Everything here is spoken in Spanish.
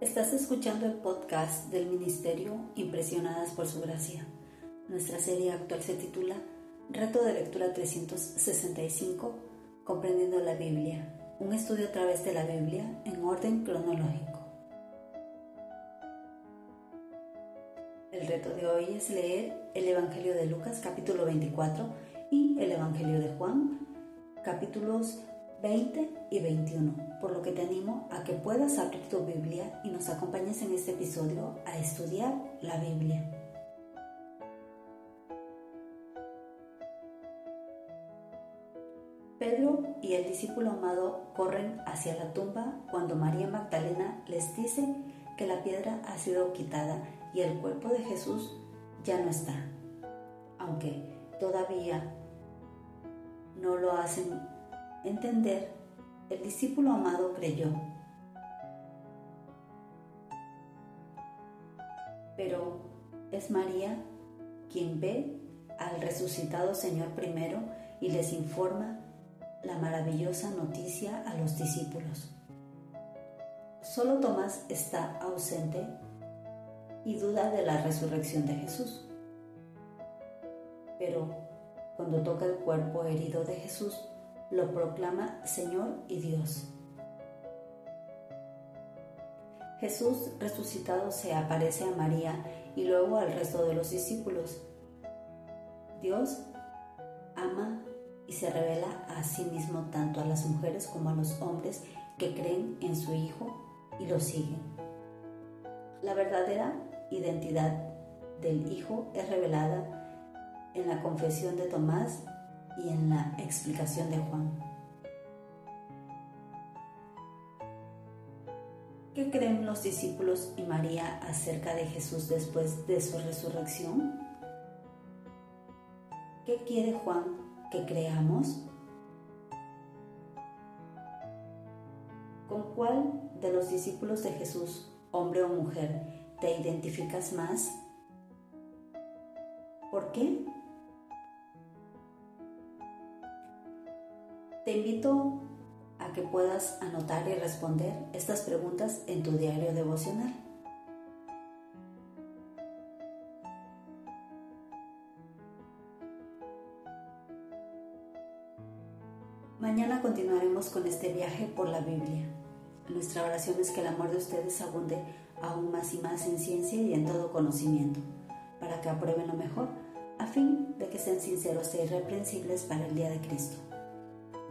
Estás escuchando el podcast del Ministerio Impresionadas por Su Gracia. Nuestra serie actual se titula Reto de Lectura 365, Comprendiendo la Biblia, un estudio a través de la Biblia en orden cronológico. El reto de hoy es leer el Evangelio de Lucas capítulo 24 y el Evangelio de Juan capítulos 20 y 21, por lo que te animo a que puedas abrir tu Biblia y nos acompañes en este episodio a estudiar la Biblia. Pedro y el discípulo amado corren hacia la tumba cuando María Magdalena les dice que la piedra ha sido quitada y el cuerpo de Jesús ya no está. Aunque todavía no lo hacen entender, el discípulo amado creyó. Pero es María quien ve al resucitado Señor primero y les informa la maravillosa noticia a los discípulos. Solo Tomás está ausente y duda de la resurrección de Jesús. Pero cuando toca el cuerpo herido de Jesús, lo proclama Señor y Dios. Jesús resucitado se aparece a María y luego al resto de los discípulos. Dios ama y se revela a sí mismo tanto a las mujeres como a los hombres que creen en su Hijo y lo siguen. La verdadera identidad del Hijo es revelada en la confesión de Tomás y en la explicación de Juan. ¿Qué creen los discípulos y María acerca de Jesús después de su resurrección? ¿Qué quiere Juan que creamos? ¿Con cuál de los discípulos de Jesús, hombre o mujer, te identificas más? ¿Por qué? Te invito a que puedas anotar y responder estas preguntas en tu diario devocional. Mañana continuaremos con este viaje por la Biblia. Nuestra oración es que el amor de ustedes abunde aún más y más en ciencia y en todo conocimiento, para que aprueben lo mejor, a fin de que sean sinceros e irreprensibles para el día de Cristo